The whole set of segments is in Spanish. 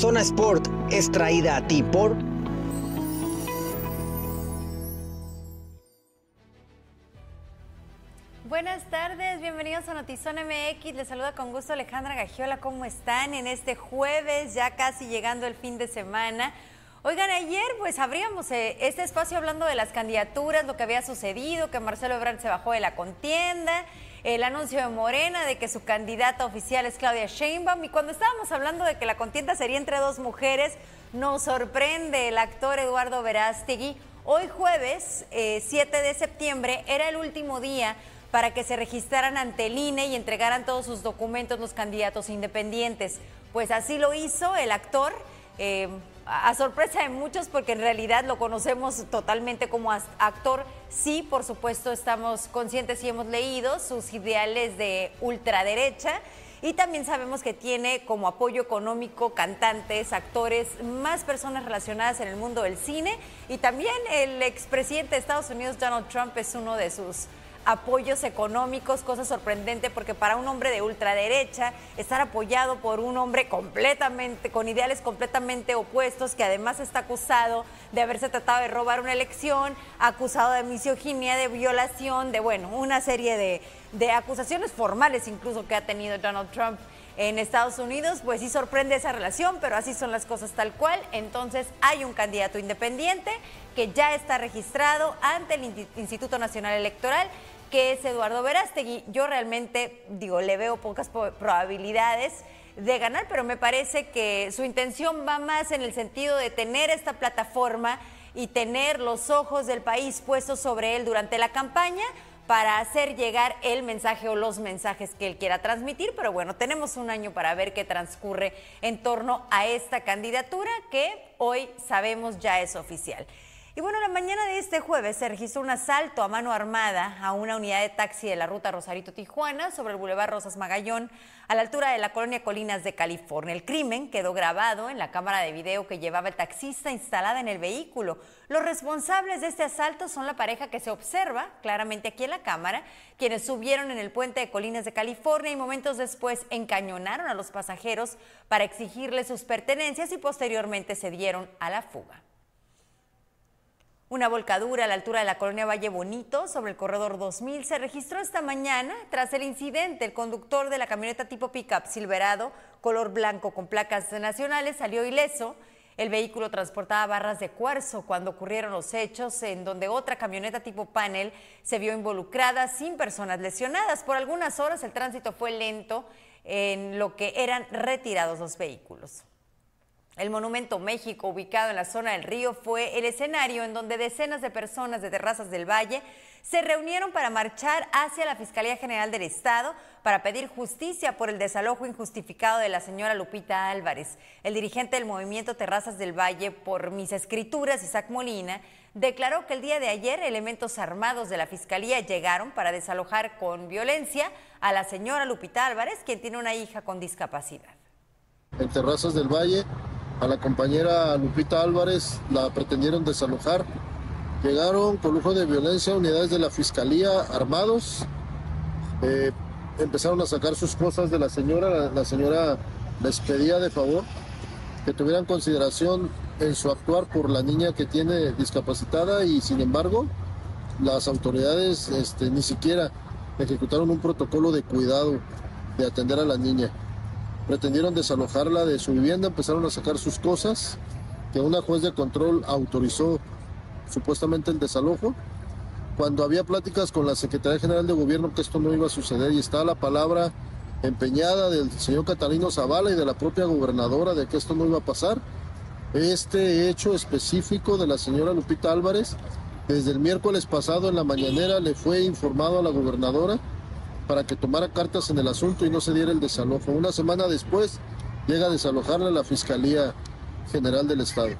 Zona Sport es traída a ti por... Buenas tardes, bienvenidos a Notizón MX. Les saluda con gusto Alejandra Gagiola. ¿Cómo están en este jueves, ya casi llegando el fin de semana? Oigan, ayer pues abríamos eh, este espacio hablando de las candidaturas, lo que había sucedido, que Marcelo Ebrard se bajó de la contienda, el anuncio de Morena de que su candidata oficial es Claudia Sheinbaum y cuando estábamos hablando de que la contienda sería entre dos mujeres, nos sorprende el actor Eduardo Verástegui. Hoy jueves 7 eh, de septiembre era el último día para que se registraran ante el INE y entregaran todos sus documentos los candidatos independientes. Pues así lo hizo el actor. Eh, a sorpresa de muchos, porque en realidad lo conocemos totalmente como actor, sí, por supuesto, estamos conscientes y hemos leído sus ideales de ultraderecha. Y también sabemos que tiene como apoyo económico cantantes, actores, más personas relacionadas en el mundo del cine. Y también el expresidente de Estados Unidos, Donald Trump, es uno de sus apoyos económicos, cosa sorprendente porque para un hombre de ultraderecha estar apoyado por un hombre completamente, con ideales completamente opuestos, que además está acusado de haberse tratado de robar una elección, acusado de misoginia, de violación, de bueno, una serie de, de acusaciones formales incluso que ha tenido Donald Trump en Estados Unidos, pues sí sorprende esa relación, pero así son las cosas tal cual. Entonces hay un candidato independiente que ya está registrado ante el Instituto Nacional Electoral que es Eduardo Verástegui. Yo realmente, digo, le veo pocas probabilidades de ganar, pero me parece que su intención va más en el sentido de tener esta plataforma y tener los ojos del país puestos sobre él durante la campaña para hacer llegar el mensaje o los mensajes que él quiera transmitir, pero bueno, tenemos un año para ver qué transcurre en torno a esta candidatura que hoy sabemos ya es oficial. Y bueno, la mañana de este jueves se registró un asalto a mano armada a una unidad de taxi de la ruta Rosarito-Tijuana sobre el Boulevard Rosas Magallón, a la altura de la colonia Colinas de California. El crimen quedó grabado en la cámara de video que llevaba el taxista instalada en el vehículo. Los responsables de este asalto son la pareja que se observa claramente aquí en la cámara, quienes subieron en el puente de Colinas de California y momentos después encañonaron a los pasajeros para exigirles sus pertenencias y posteriormente se dieron a la fuga. Una volcadura a la altura de la colonia Valle Bonito sobre el corredor 2000 se registró esta mañana tras el incidente. El conductor de la camioneta tipo pickup Silverado, color blanco con placas nacionales, salió ileso. El vehículo transportaba barras de cuarzo cuando ocurrieron los hechos en donde otra camioneta tipo panel se vio involucrada sin personas lesionadas. Por algunas horas el tránsito fue lento en lo que eran retirados los vehículos. El Monumento México, ubicado en la zona del río, fue el escenario en donde decenas de personas de Terrazas del Valle se reunieron para marchar hacia la Fiscalía General del Estado para pedir justicia por el desalojo injustificado de la señora Lupita Álvarez. El dirigente del movimiento Terrazas del Valle, por mis escrituras, Isaac Molina, declaró que el día de ayer elementos armados de la Fiscalía llegaron para desalojar con violencia a la señora Lupita Álvarez, quien tiene una hija con discapacidad. En Terrazas del Valle a la compañera Lupita Álvarez la pretendieron desalojar. Llegaron con lujo de violencia unidades de la fiscalía armados. Eh, empezaron a sacar sus cosas de la señora. La, señora les pedía de favor que tuvieran consideración en su actuar por la niña que tiene discapacitada y sin embargo las autoridades este, ni siquiera ejecutaron un protocolo de cuidado de atender a la niña pretendieron desalojarla de su vivienda, empezaron a sacar sus cosas, que una juez de control autorizó supuestamente el desalojo. Cuando había pláticas con la Secretaría General de Gobierno que esto no iba a suceder y estaba la palabra empeñada del señor Catalino Zavala y de la propia gobernadora de que esto no iba a pasar, este hecho específico de la señora Lupita Álvarez, desde el miércoles pasado en la mañanera le fue informado a la gobernadora para que tomara cartas en el asunto y no se diera el desalojo. Una semana después llega a desalojarla la Fiscalía General del Estado.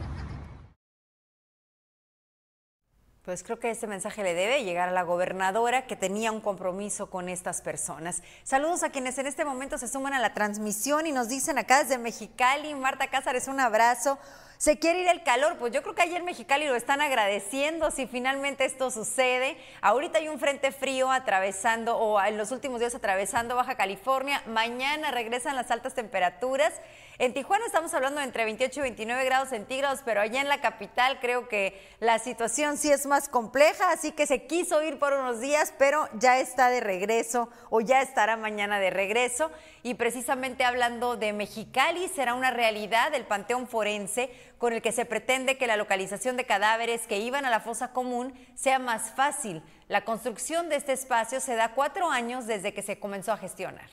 Pues creo que este mensaje le debe llegar a la gobernadora que tenía un compromiso con estas personas. Saludos a quienes en este momento se suman a la transmisión y nos dicen acá desde Mexicali, Marta Cázares, un abrazo se quiere ir el calor. Pues yo creo que ayer Mexicali lo están agradeciendo si finalmente esto sucede. Ahorita hay un frente frío atravesando, o en los últimos días atravesando Baja California. Mañana regresan las altas temperaturas. En Tijuana estamos hablando de entre 28 y 29 grados centígrados, pero allá en la capital creo que la situación sí es más compleja, así que se quiso ir por unos días, pero ya está de regreso o ya estará mañana de regreso. Y precisamente hablando de Mexicali, será una realidad el Panteón Forense con el que se pretende que la localización de cadáveres que iban a la fosa común sea más fácil. La construcción de este espacio se da cuatro años desde que se comenzó a gestionar.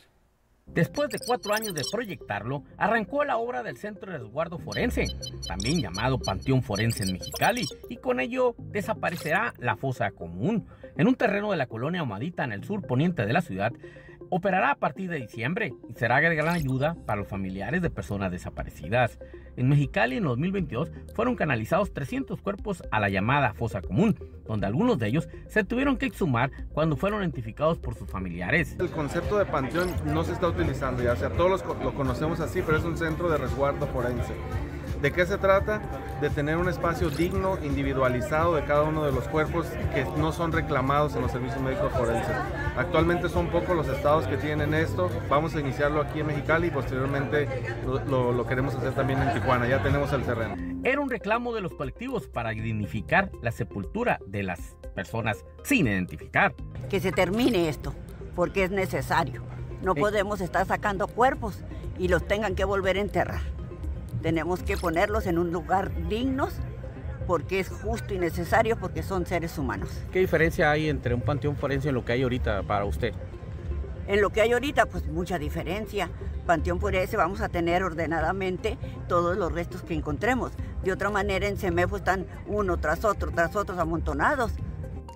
Después de cuatro años de proyectarlo, arrancó la obra del Centro de Resguardo Forense, también llamado Panteón Forense en Mexicali, y con ello desaparecerá la fosa común. En un terreno de la colonia Omadita en el sur poniente de la ciudad, operará a partir de diciembre y será de gran ayuda para los familiares de personas desaparecidas. En Mexicali en 2022 fueron canalizados 300 cuerpos a la llamada fosa común, donde algunos de ellos se tuvieron que exhumar cuando fueron identificados por sus familiares. El concepto de panteón no se está utilizando ya, sea, todos lo conocemos así, pero es un centro de resguardo forense. ¿De qué se trata? De tener un espacio digno, individualizado de cada uno de los cuerpos que no son reclamados en los servicios médicos forenses. Actualmente son pocos los estados que tienen esto. Vamos a iniciarlo aquí en Mexicali y posteriormente lo, queremos hacer también en Tijuana. Ya tenemos el terreno. Era un reclamo de los colectivos para dignificar la sepultura de las personas sin identificar. Que se termine esto, porque es necesario. No podemos estar sacando cuerpos y los tengan que volver a enterrar. Tenemos que ponerlos en un lugar dignos porque es justo y necesario porque son seres humanos. ¿Qué diferencia hay entre un panteón forense y lo que hay ahorita para usted? En lo que hay ahorita, pues mucha diferencia. Panteón forense vamos a tener ordenadamente todos los restos que encontremos. De otra manera, en CEMEFO están uno tras otro, tras otros amontonados.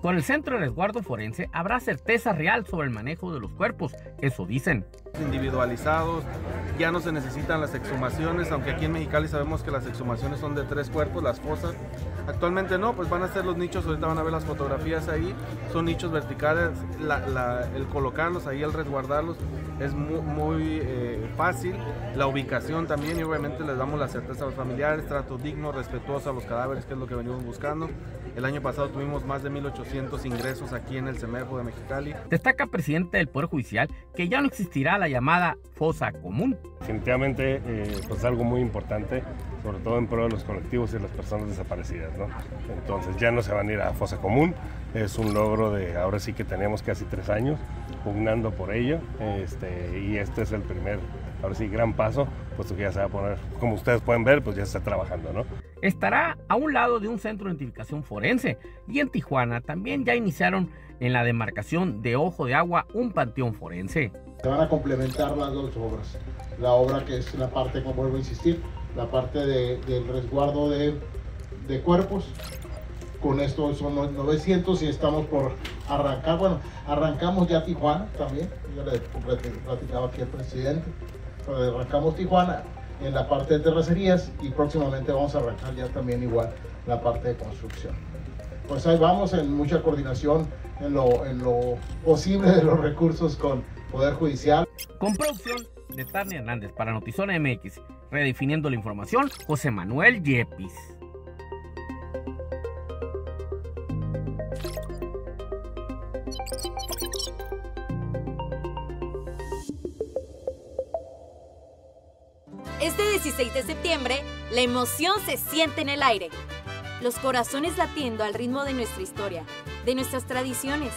Con el Centro de Resguardo Forense habrá certeza real sobre el manejo de los cuerpos, eso dicen. Individualizados, ya no se necesitan las exhumaciones, aunque aquí en Mexicali sabemos que las exhumaciones son de tres cuerpos, las fosas. Actualmente no, pues van a ser los nichos, ahorita van a ver las fotografías ahí, son nichos verticales, el colocarlos ahí, el resguardarlos es muy, eh, fácil, la ubicación también y obviamente les damos la certeza a los familiares, trato digno, respetuoso a los cadáveres, que es lo que venimos buscando. El año pasado tuvimos más de 1.800 ingresos aquí en el CEMEFO de Mexicali. Destaca presidente del Poder Judicial que ya no existirá la llamada fosa común. Definitivamente eh, pues algo muy importante, sobre todo en pro de los colectivos y las personas desaparecidas. ¿no? Entonces ya no se van a ir a fosa común, es un logro de ahora sí que tenemos casi tres años pugnando por ello este, y este es el primer ahora sí, gran paso, puesto que ya se va a poner, como ustedes pueden ver, pues ya se está trabajando, ¿no? Estará a un lado de un centro de identificación forense y en Tijuana también ya iniciaron en la demarcación de Ojo de Agua un panteón forense. Se van a complementar las dos obras. La obra que es la parte, como vuelvo a insistir, la parte del resguardo de, de cuerpos con esto son 900 y estamos por arrancar. Bueno, arrancamos ya Tijuana también, yo le platicaba aquí al presidente, arrancamos Tijuana en la parte de terracerías y próximamente vamos a arrancar ya también igual la parte de construcción. Pues ahí vamos en mucha coordinación en lo, en lo posible de los recursos con Poder Judicial. Con producción de Tarni Hernández para Notizona MX, redefiniendo la información, José Manuel Yepis. Este 16 de septiembre, la emoción se siente en el aire. Los corazones latiendo al ritmo de nuestra historia, de nuestras tradiciones.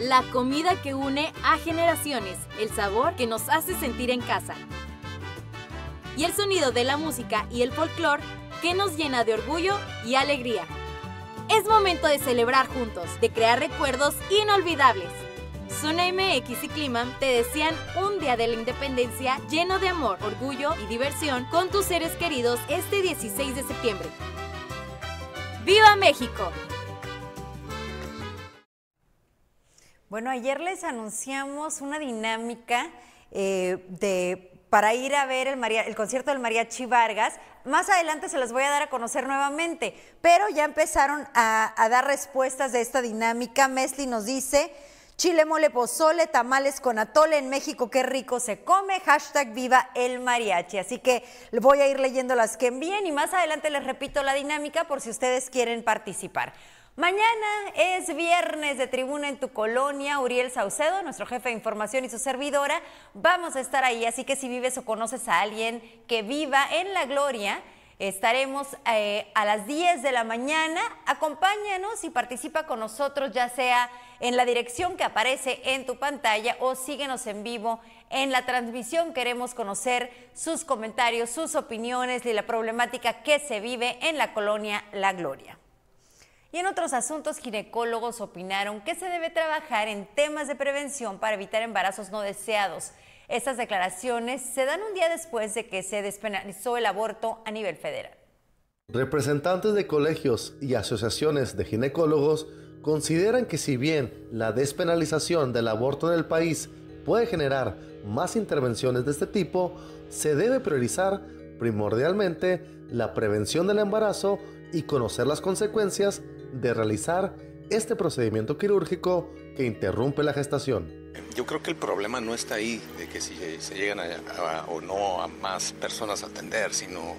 La comida que une a generaciones, el sabor que nos hace sentir en casa. Y el sonido de la música y el folclore que nos llena de orgullo y alegría. Es momento de celebrar juntos, de crear recuerdos inolvidables. Zona MX y Clima te desean un día de la independencia lleno de amor, orgullo y diversión con tus seres queridos este 16 de septiembre. ¡Viva México! Bueno, ayer les anunciamos una dinámica eh, de para ir a ver el, concierto del Mariachi Vargas. Más adelante se los voy a dar a conocer nuevamente, pero ya empezaron a, a dar respuestas de esta dinámica. Mesli nos dice, chile, mole, pozole, tamales con atole en México, qué rico se come, hashtag viva el mariachi. Así que voy a ir leyendo las que envíen y más adelante les repito la dinámica por si ustedes quieren participar. Mañana es viernes de tribuna en tu colonia. Uriel Saucedo, nuestro jefe de información y su servidora, vamos a estar ahí. Así que si vives o conoces a alguien que viva en la gloria, estaremos eh, a las 10 de la mañana. Acompáñanos y participa con nosotros, ya sea en la dirección que aparece en tu pantalla o síguenos en vivo en la transmisión. Queremos conocer sus comentarios, sus opiniones y la problemática que se vive en la colonia La Gloria. Y en otros asuntos, ginecólogos opinaron que se debe trabajar en temas de prevención para evitar embarazos no deseados. Estas declaraciones se dan un día después de que se despenalizó el aborto a nivel federal. Representantes de colegios y asociaciones de ginecólogos consideran que si bien la despenalización del aborto en el país puede generar más intervenciones de este tipo, se debe priorizar primordialmente la prevención del embarazo y conocer las consecuencias de realizar este procedimiento quirúrgico que interrumpe la gestación. Yo creo que el problema no está ahí, de que si se llegan a, o no a más personas a atender, sino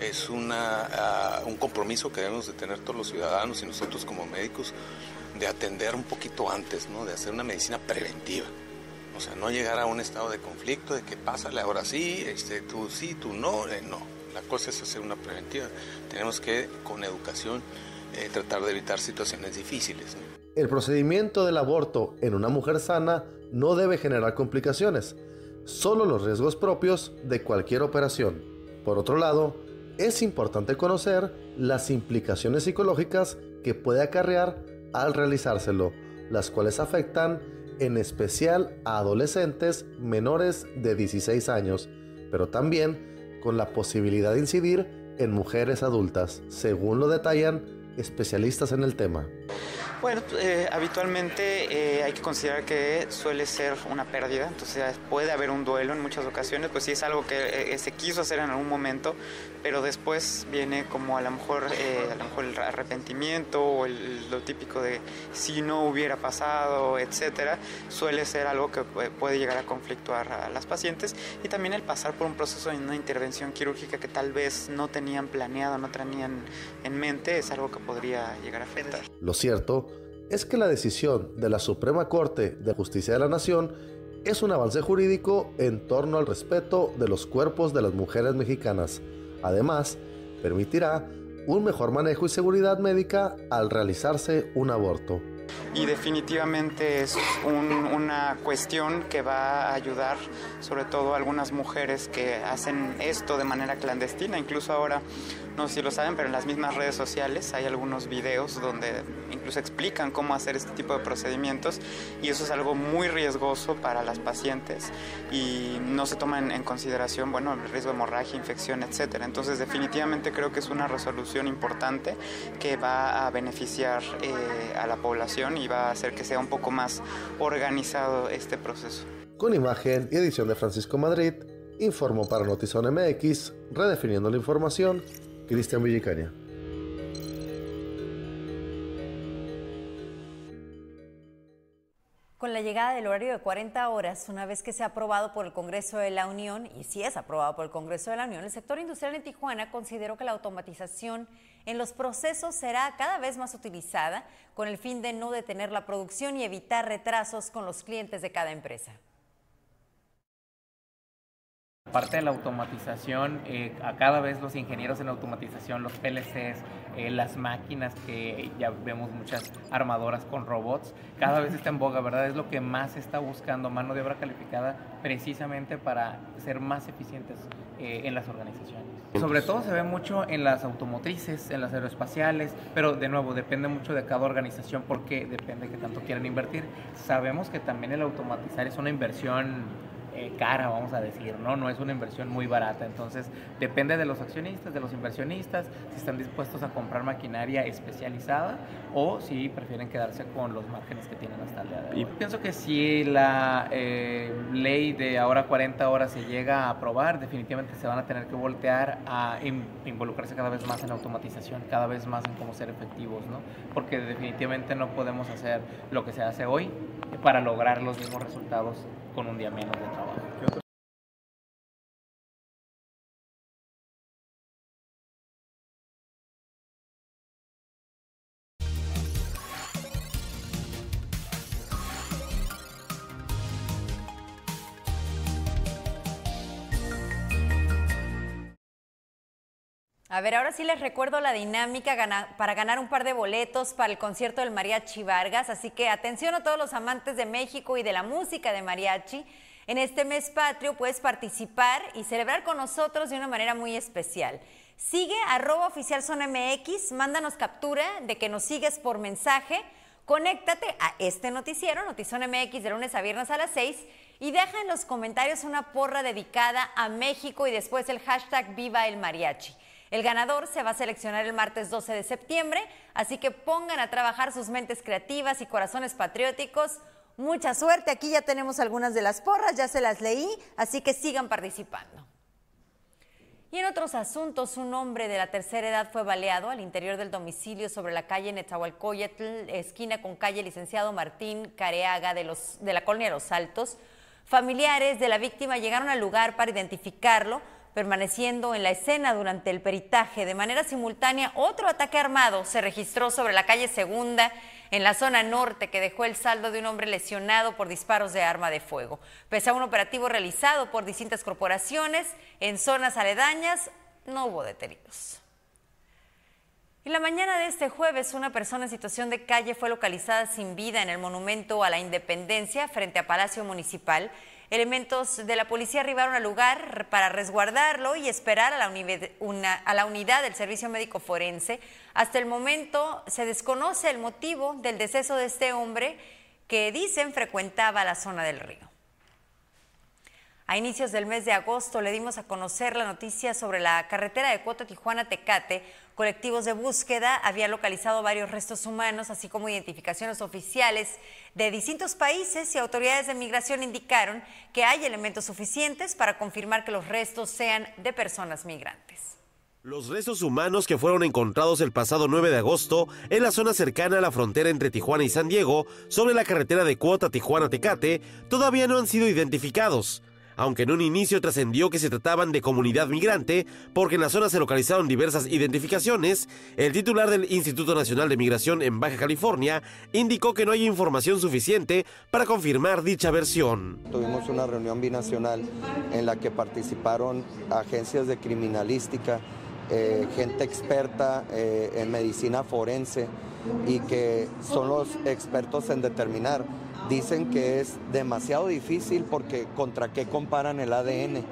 es una, un compromiso que debemos de tener todos los ciudadanos y nosotros como médicos de atender un poquito antes, ¿no? de hacer una medicina preventiva. O sea, no llegar a un estado de conflicto, de que pásale ahora sí, este, tú sí, tú no, eh, no. La cosa es hacer una preventiva. Tenemos que, con educación, eh, tratar de evitar situaciones difíciles. El procedimiento del aborto en una mujer sana no debe generar complicaciones, solo los riesgos propios de cualquier operación. Por otro lado, es importante conocer las implicaciones psicológicas que puede acarrear al realizárselo, las cuales afectan en especial a adolescentes menores de 16 años, pero también con la posibilidad de incidir en mujeres adultas, según lo detallan especialistas en el tema. Bueno, eh, habitualmente eh, hay que considerar que suele ser una pérdida, entonces puede haber un duelo en muchas ocasiones, pues sí es algo que eh, se quiso hacer en algún momento, pero después viene como a lo mejor, a lo mejor el arrepentimiento o lo típico de si no hubiera pasado, etcétera, suele ser algo que puede llegar a conflictuar a las pacientes y también el pasar por un proceso de una intervención quirúrgica que tal vez no tenían planeado, no tenían en mente, es algo que podría llegar a afectar. Lo cierto es que la decisión de la Suprema Corte de Justicia de la Nación es un avance jurídico en torno al respeto de los cuerpos de las mujeres mexicanas. Además, permitirá un mejor manejo y seguridad médica al realizarse un aborto y definitivamente es una cuestión que va a ayudar sobre todo a algunas mujeres que hacen esto de manera clandestina. Incluso ahora, no sé si lo saben, pero en las mismas redes sociales hay algunos videos donde incluso explican cómo hacer este tipo de procedimientos y eso es algo muy riesgoso para las pacientes y no se toma en, consideración, bueno, el riesgo de hemorragia, infección, etcétera. Entonces definitivamente creo que es una resolución importante que va a beneficiar eh, a la población y va a hacer que sea un poco más organizado este proceso. Con imagen y edición de Francisco Madrid, informó para Notizón MX, redefiniendo la información, Cristian Villicaña. Con la llegada del horario de 40 horas, una vez que sea aprobado por el Congreso de la Unión, y si es aprobado por el Congreso de la Unión, el sector industrial en Tijuana consideró que la automatización en los procesos será cada vez más utilizada con el fin de no detener la producción y evitar retrasos con los clientes de cada empresa. Aparte de la automatización, eh, a cada vez los ingenieros en automatización, los PLCs, eh, las máquinas que ya vemos muchas armadoras con robots, cada vez está en boga, ¿verdad? Es lo que más está buscando, mano de obra calificada, precisamente para ser más eficientes eh, en las organizaciones. Sobre todo se ve mucho en las automotrices, en las aeroespaciales, pero de nuevo depende mucho de cada organización porque depende de qué tanto quieran invertir. Sabemos que también el automatizar es una inversión eh, cara, vamos a decir, ¿no? No es una inversión muy barata. Entonces, depende de los accionistas, de los inversionistas, si están dispuestos a comprar maquinaria especializada o si prefieren quedarse con los márgenes que tienen hasta el día de hoy. Y pienso que si la eh, ley de ahora 40 horas se llega a aprobar, definitivamente se van a tener que voltear a involucrarse cada vez más en automatización, cada vez más en cómo ser efectivos, ¿no? Porque definitivamente no podemos hacer lo que se hace hoy para lograr los mismos resultados con un día menos de trabajo. A ver, ahora sí les recuerdo la dinámica para ganar un par de boletos para el concierto del Mariachi Vargas, así que atención a todos los amantes de México y de la música de mariachi. En este mes patrio puedes participar y celebrar con nosotros de una manera muy especial. Sigue arroba oficial MX, mándanos captura de que nos sigues por mensaje, conéctate a este noticiero, Notizón MX, de lunes a viernes a las 6 y deja en los comentarios una porra dedicada a México y después el hashtag Viva el Mariachi. El ganador se va a seleccionar el martes 12 de septiembre, así que pongan a trabajar sus mentes creativas y corazones patrióticos. Mucha suerte, aquí ya tenemos algunas de las porras, ya se las leí, así que sigan participando. Y en otros asuntos, un hombre de la tercera edad fue baleado al interior del domicilio sobre la calle Netzahualcoyotl, esquina con calle Licenciado Martín Careaga de, los, de la colonia Los Altos. Familiares de la víctima llegaron al lugar para identificarlo, permaneciendo en la escena durante el peritaje. De manera simultánea, otro ataque armado se registró sobre la calle Segunda, en la zona norte, que dejó el saldo de un hombre lesionado por disparos de arma de fuego. Pese a un operativo realizado por distintas corporaciones, en zonas aledañas no hubo detenidos. Y la mañana de este jueves, una persona en situación de calle fue localizada sin vida en el monumento a la Independencia frente a Palacio Municipal. Elementos de la policía arribaron al lugar para resguardarlo y esperar a la, a la, unidad del Servicio Médico Forense. Hasta el momento se desconoce el motivo del deceso de este hombre que dicen frecuentaba la zona del río. A inicios del mes de agosto le dimos a conocer la noticia sobre la carretera de Cuota Tijuana-Tecate. Colectivos de búsqueda habían localizado varios restos humanos, así como identificaciones oficiales de distintos países y autoridades de migración indicaron que hay elementos suficientes para confirmar que los restos sean de personas migrantes. Los restos humanos que fueron encontrados el pasado 9 de agosto en la zona cercana a la frontera entre Tijuana y San Diego, sobre la carretera de Cuota Tijuana-Tecate, todavía no han sido identificados aunque en un inicio trascendió que se trataban de comunidad migrante, porque en la zona se localizaron diversas identificaciones, el titular del Instituto Nacional de Migración en Baja California indicó que no hay información suficiente para confirmar dicha versión. Tuvimos una reunión binacional en la que participaron agencias de criminalística, eh, gente experta eh, en medicina forense y que son los expertos en determinar dicen que es demasiado difícil porque contra qué comparan el ADN.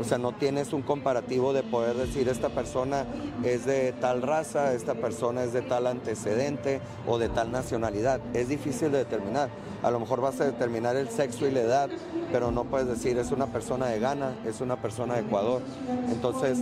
O sea, no tienes un comparativo de poder decir esta persona es de tal raza, esta persona es de tal antecedente o de tal nacionalidad. Es difícil de determinar. A lo mejor vas a determinar el sexo y la edad, pero no puedes decir es una persona de Ghana, es una persona de Ecuador. Entonces,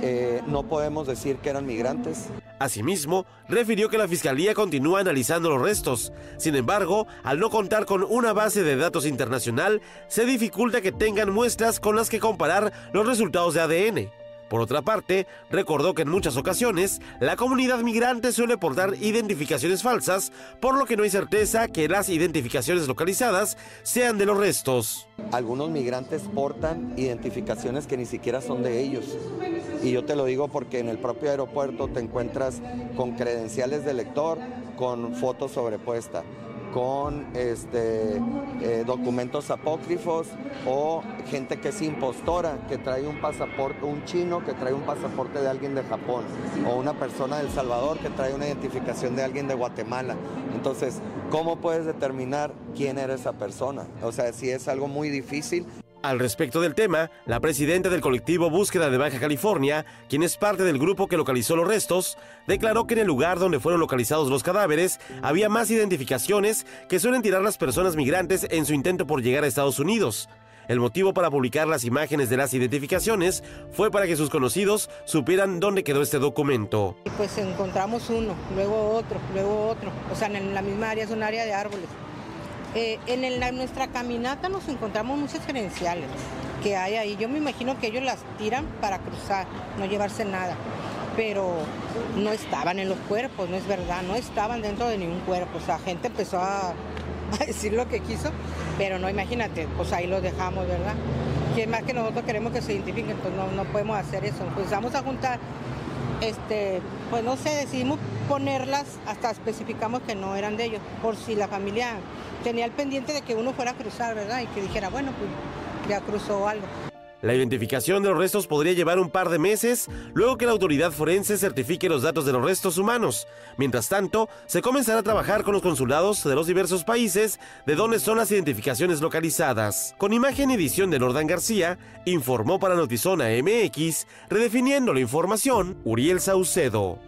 eh, no podemos decir que eran migrantes. Asimismo, refirió que la Fiscalía continúa analizando los restos. Sin embargo, al no contar con una base de datos internacional, se dificulta que tengan muestras con las que comparar los resultados de ADN. Por otra parte, recordó que en muchas ocasiones la comunidad migrante suele portar identificaciones falsas, por lo que no hay certeza que las identificaciones localizadas sean de los restos. Algunos migrantes portan identificaciones que ni siquiera son de ellos. Y yo te lo digo porque en el propio aeropuerto te encuentras con credenciales de lector, con fotos sobrepuesta con este, eh, documentos apócrifos o gente que es impostora, que trae un pasaporte, un chino que trae un pasaporte de alguien de Japón o una persona de El Salvador que trae una identificación de alguien de Guatemala. Entonces, ¿cómo puedes determinar quién era esa persona? O sea, si es algo muy difícil, al respecto del tema, la presidenta del colectivo Búsqueda de Baja California, quien es parte del grupo que localizó los restos, declaró que en el lugar donde fueron localizados los cadáveres había más identificaciones que suelen tirar las personas migrantes en su intento por llegar a Estados Unidos. El motivo para publicar las imágenes de las identificaciones fue para que sus conocidos supieran dónde quedó este documento. Pues encontramos uno, luego otro, luego otro. O sea, en la misma área es un área de árboles. Eh, en, nuestra caminata nos encontramos muchas credenciales que hay ahí. Yo me imagino que ellos las tiran para cruzar, no llevarse nada. Pero no estaban en los cuerpos, no es verdad, no estaban dentro de ningún cuerpo. O sea, gente empezó a, decir lo que quiso, pero no, imagínate, pues ahí los dejamos, ¿verdad? Que más que nosotros queremos que se identifiquen, pues no, no podemos hacer eso. Vamos a juntar, este, pues no sé, decidimos ponerlas, hasta especificamos que no eran de ellos, por si la familia tenía el pendiente de que uno fuera a cruzar, ¿verdad? Y que dijera, bueno, pues ya cruzó algo. La identificación de los restos podría llevar un par de meses luego que la autoridad forense certifique los datos de los restos humanos. Mientras tanto, se comenzará a trabajar con los consulados de los diversos países de donde son las identificaciones localizadas. Con imagen y edición de Nordan García, informó para Notizona MX, redefiniendo la información, Uriel Saucedo.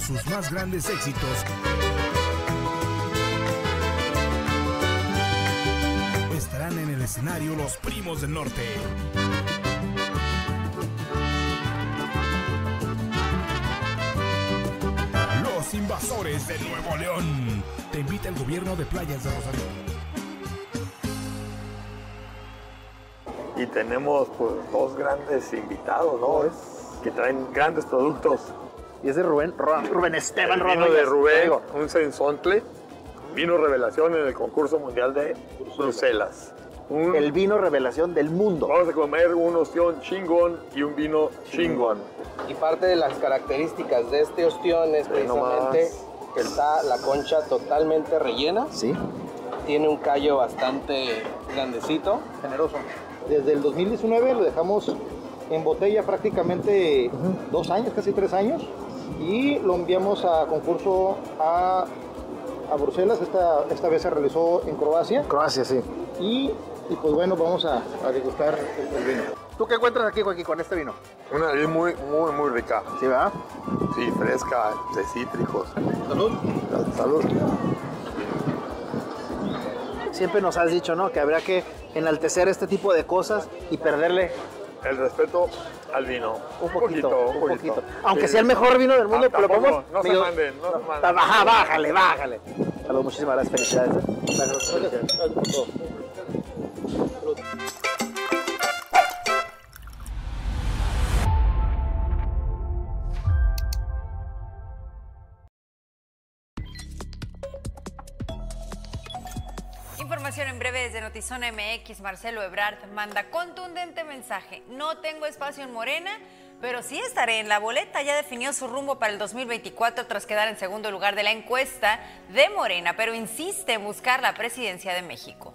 Sus más grandes éxitos. Estarán en el escenario los primos del norte. Los invasores de Nuevo León. Te invita el gobierno de Playas de Rosario. y tenemos pues, dos grandes invitados, ¿no? Que traen grandes productos. Y es de Rubén, Rubén Esteban El vino Rodríguez. de Rubén, un sensontle, vino revelación en el concurso mundial de Bruselas. Un- El vino revelación del mundo. Vamos a comer un ostión chingón y un vino chingón. Y parte de las características de este ostión es precisamente que está la concha totalmente rellena. Sí. Tiene un callo bastante grandecito. Generoso. Desde el 2019 lo dejamos en botella prácticamente dos años, casi tres años. Y lo enviamos a concurso a, a Bruselas. Esta, esta vez se realizó en Croacia. Croacia, sí. Y, y pues bueno, vamos a, a degustar el, el vino. ¿Tú qué encuentras aquí, Joaquín, con este vino? Una nariz muy, muy, muy rica. ¿Sí, verdad? Sí, fresca, de cítricos. Salud. Salud. Siempre nos has dicho, ¿no? Que habría que enaltecer este tipo de cosas y perderle El respeto al vino. Un poquito, un poquito. Aunque Sí. sea el mejor vino del mundo, Ah, pero podemos... No se digo, manden, no se manden. Baja, bájale, bájale. Saludos, muchísimas gracias, felicidades. ¿eh? Gracias, gracias, gracias por todo. Desde Notizona MX. Marcelo Ebrard manda contundente mensaje. No tengo espacio en Morena, pero sí estaré en la boleta. Ya definió su rumbo para el 2024 tras quedar en segundo lugar de la encuesta de Morena, pero insiste en buscar la presidencia de México.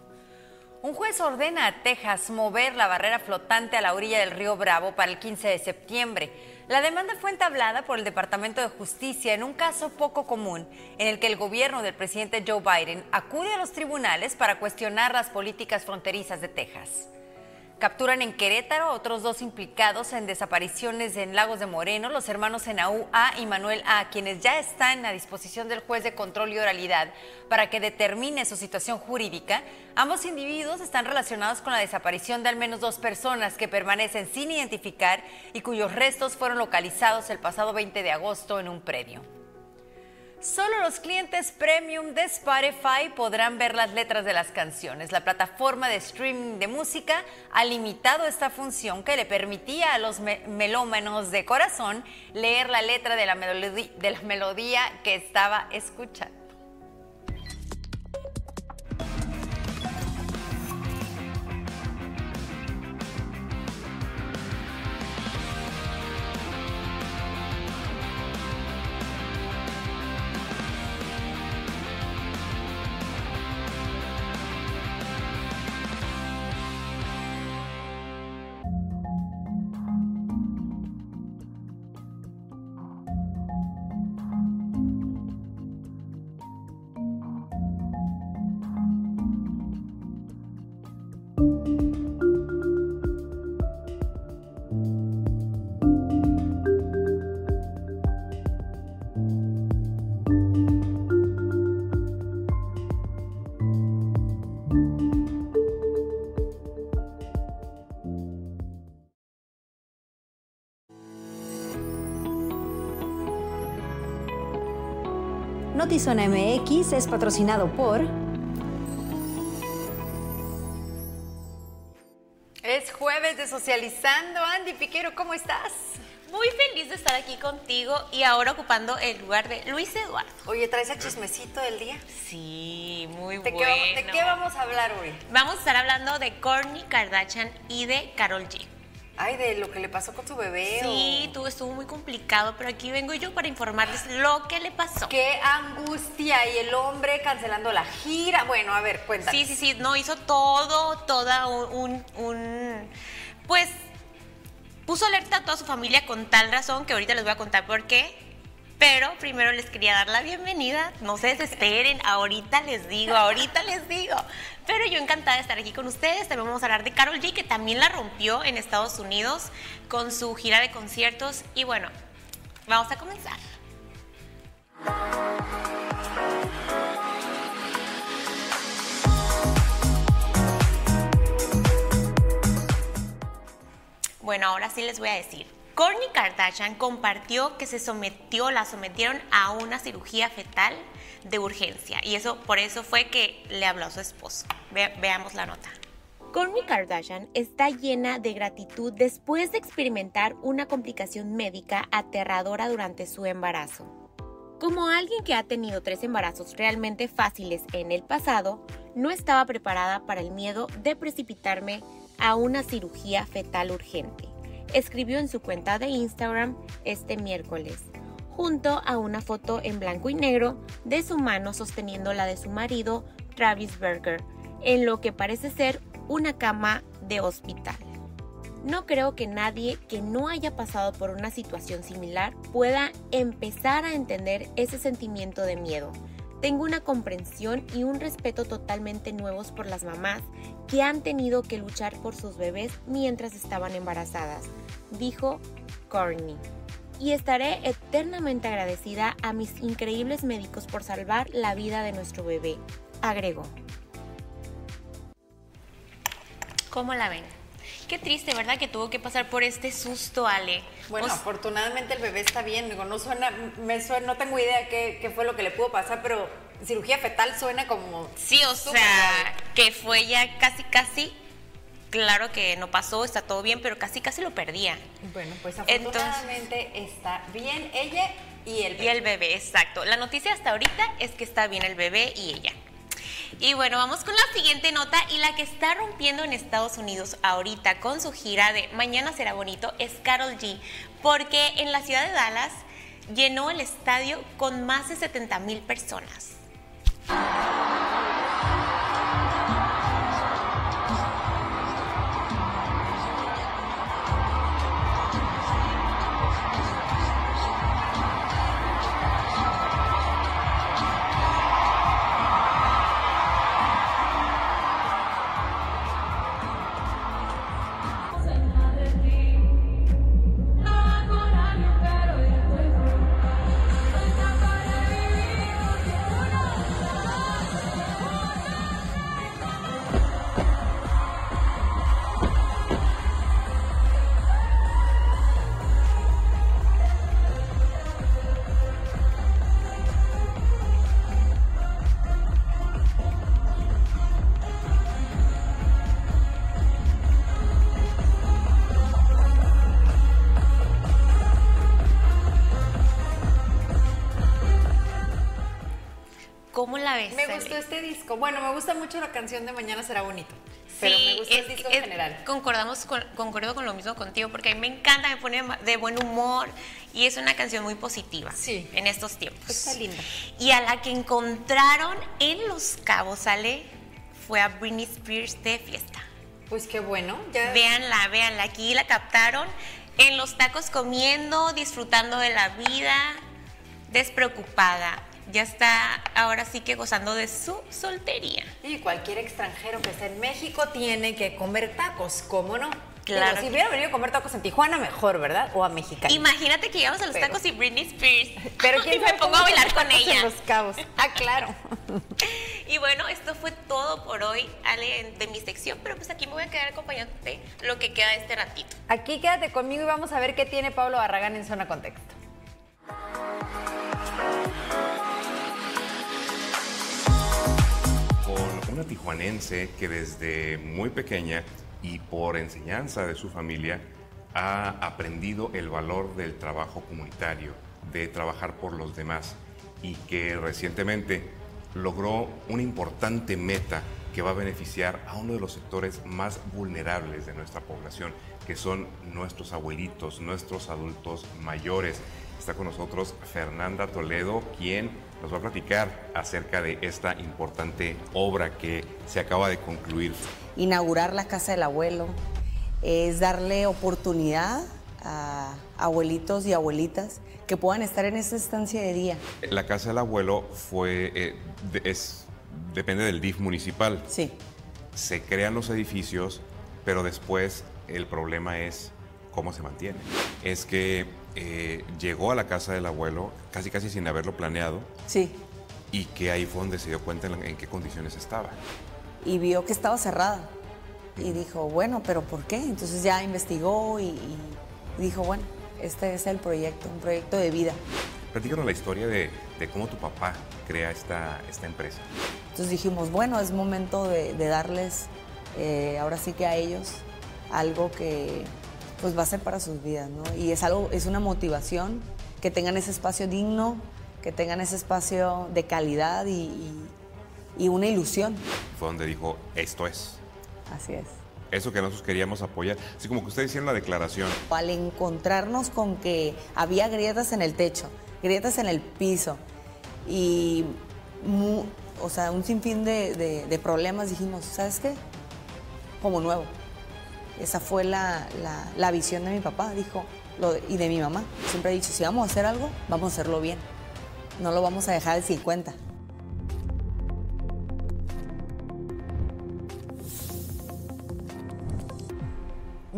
Un juez ordena a Texas mover la barrera flotante a la orilla del río Bravo para el 15 de septiembre. La demanda fue entablada por el Departamento de Justicia en un caso poco común en el que el gobierno del presidente Joe Biden acude a los tribunales para cuestionar las políticas fronterizas de Texas. Capturan en Querétaro otros dos implicados en desapariciones en Lagos de Moreno, los hermanos Enaú A y Manuel A, quienes ya están a disposición del juez de control y oralidad para que determine su situación jurídica. Ambos individuos están relacionados con la desaparición de al menos dos personas que permanecen sin identificar y cuyos restos fueron localizados el pasado 20 de agosto en un predio. Solo los clientes premium de Spotify podrán ver las letras de las canciones. La plataforma de streaming de música ha limitado esta función que le permitía a los me- melómanos de corazón leer la letra de la, de la melodía que estaba escuchando. Notizona MX es patrocinado por... Es jueves de Socializando. Andy Piquero, ¿cómo estás? Muy feliz de estar aquí contigo y ahora ocupando el lugar de Luis Eduardo. Oye, ¿traes el chismecito del día? Sí, muy ¿De bueno. Qué, ¿De qué vamos a hablar hoy? Vamos a estar hablando de Kourtney Kardashian y de Carol G. Ay, de lo que le pasó con su bebé. Sí, o... tú estuvo muy complicado, pero aquí vengo yo para informarles lo que le pasó. Qué angustia y el hombre cancelando la gira. Bueno, a ver, cuéntame. Sí, sí, sí, no hizo todo, toda un, un, un pues puso alerta a toda su familia con tal razón que ahorita les voy a contar por qué. Pero primero les quería dar la bienvenida. No se desesperen, ahorita les digo, ahorita les digo. Pero yo encantada de estar aquí con ustedes. También vamos a hablar de Carol G, que también la rompió en Estados Unidos con su gira de conciertos. Y bueno, vamos a comenzar. Bueno, ahora sí les voy a decir. Kourtney Kardashian compartió que se sometió, la sometieron a una cirugía fetal de urgencia y eso por eso fue que le habló a su esposo. Ve, veamos la nota. Kourtney Kardashian está llena de gratitud después de experimentar una complicación médica aterradora durante su embarazo. Como alguien que ha tenido tres embarazos realmente fáciles en el pasado, no estaba preparada para el miedo de precipitarme a una cirugía fetal urgente escribió en su cuenta de Instagram este miércoles, junto a una foto en blanco y negro de su mano sosteniendo la de su marido, Travis Berger, en lo que parece ser una cama de hospital. No creo que nadie que no haya pasado por una situación similar pueda empezar a entender ese sentimiento de miedo. Tengo una comprensión y un respeto totalmente nuevos por las mamás que han tenido que luchar por sus bebés mientras estaban embarazadas, dijo Courtney. Y estaré eternamente agradecida a mis increíbles médicos por salvar la vida de nuestro bebé, agregó. ¿Cómo la ven? Qué triste, ¿verdad? Que tuvo que pasar por este susto, Ale. Bueno, afortunadamente el bebé está bien. Digo, no suena, me suena, no tengo idea qué, qué fue lo que le pudo pasar, pero cirugía fetal suena como. Sí, o sea, que fue ya casi, casi. Claro que no pasó, está todo bien, pero casi, casi lo perdía. Bueno, pues Entonces- afortunadamente está bien ella y el bebé. Y el bebé, exacto. La noticia hasta ahorita es que está bien el bebé y ella. Y bueno, vamos con la siguiente nota y la que está rompiendo en Estados Unidos ahorita con su gira de Mañana será bonito es Carol G, porque en la ciudad de Dallas llenó el estadio con más de 70 mil personas. La ves? Me gustó este disco. Bueno, me gusta mucho la canción de Mañana será bonito. Pero me gusta el es- disco es- en general. Concordamos con, concuerdo con lo mismo contigo porque a mí me encanta, me pone de buen humor y es una canción muy positiva en estos tiempos. Está linda. Y a la que encontraron en Los Cabos, sale, fue a Britney Spears de fiesta. Pues qué bueno. Ya... Véanla, véanla. Aquí la captaron en los tacos comiendo, disfrutando de la vida, despreocupada. Ya está ahora sí que gozando de su soltería. Y cualquier extranjero que esté en México tiene que comer tacos, ¿cómo no? Claro Digo, si hubiera venido a comer tacos en Tijuana, mejor, ¿verdad? O a Mexicali. Imagínate que llegamos a los Pero- tacos y Britney Spears. Pero y quién me pongo a bailar con ella. En los cabos. Ah, claro. Y bueno, esto fue todo por hoy, Ale, de mi sección, pero pues aquí me voy a quedar acompañándote lo que queda de este ratito. Aquí quédate conmigo y vamos a ver qué tiene Pablo Barragán en Zona Contexto. Una tijuanense que desde muy pequeña y por enseñanza de su familia ha aprendido el valor del trabajo comunitario, de trabajar por los demás y que recientemente logró una importante meta que va a beneficiar a uno de los sectores más vulnerables de nuestra población, que son nuestros abuelitos, nuestros adultos mayores. Está con nosotros Fernanda Toledo, quien nos va a platicar acerca de esta importante obra que se acaba de concluir. Inaugurar la Casa del Abuelo es darle oportunidad a abuelitos y abuelitas que puedan estar en esa estancia de día. La Casa del Abuelo fue, eh, es, depende del DIF municipal. Sí. Se crean los edificios, pero después el problema es cómo se mantiene. Es que eh, llegó a la Casa del Abuelo casi casi sin haberlo planeado Sí. y que ahí fue donde se dio cuenta en, en qué condiciones estaba. Y vio que estaba cerrada. Y dijo, bueno, pero ¿por qué? Entonces ya investigó y, y dijo, bueno, este es el proyecto, un proyecto de vida. Platícanos la historia de, de cómo tu papá crea esta, esta empresa. Entonces dijimos, bueno, es momento de, de darles, eh, ahora sí que a ellos, algo que pues va a ser para sus vidas, ¿no? Y es algo, es una motivación, que tengan ese espacio digno, que tengan ese espacio de calidad y, y- y una ilusión. Fue donde dijo, esto es. Así es. Eso que nosotros queríamos apoyar. Así como que ustedes hicieron la declaración. Al encontrarnos con que había grietas en el techo, grietas en el piso y mu- o sea, un sinfín de, de- de problemas, dijimos, ¿sabes qué? Como nuevo. Esa fue la, la- visión de mi papá, dijo, lo y de mi mamá. Siempre he dicho, si vamos a hacer algo, vamos a hacerlo bien. No lo vamos a dejar al 50.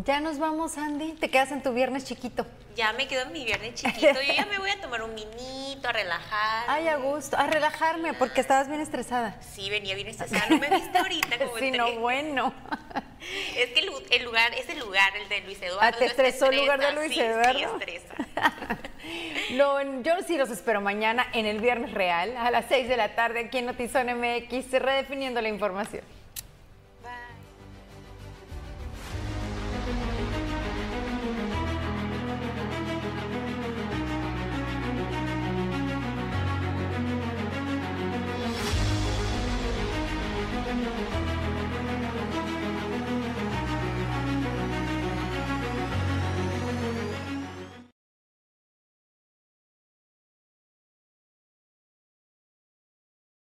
Ya nos vamos, Andy. Te quedas en tu viernes chiquito. Ya me quedo en mi viernes chiquito. Yo ya me voy a tomar un vinito, a relajar. Ay, a gusto. A relajarme, porque estabas bien estresada. Sí, venía bien estresada. No me viste ahorita como Sí, no, bueno. Es que el, el lugar, ese lugar, el de Luis Eduardo. Ah, ¿te estresó el lugar de Luis sí, Eduardo? Sí, estresa. No, yo sí los espero mañana en el Viernes Real a las 6 de la tarde aquí en Notizón MX, redefiniendo la información.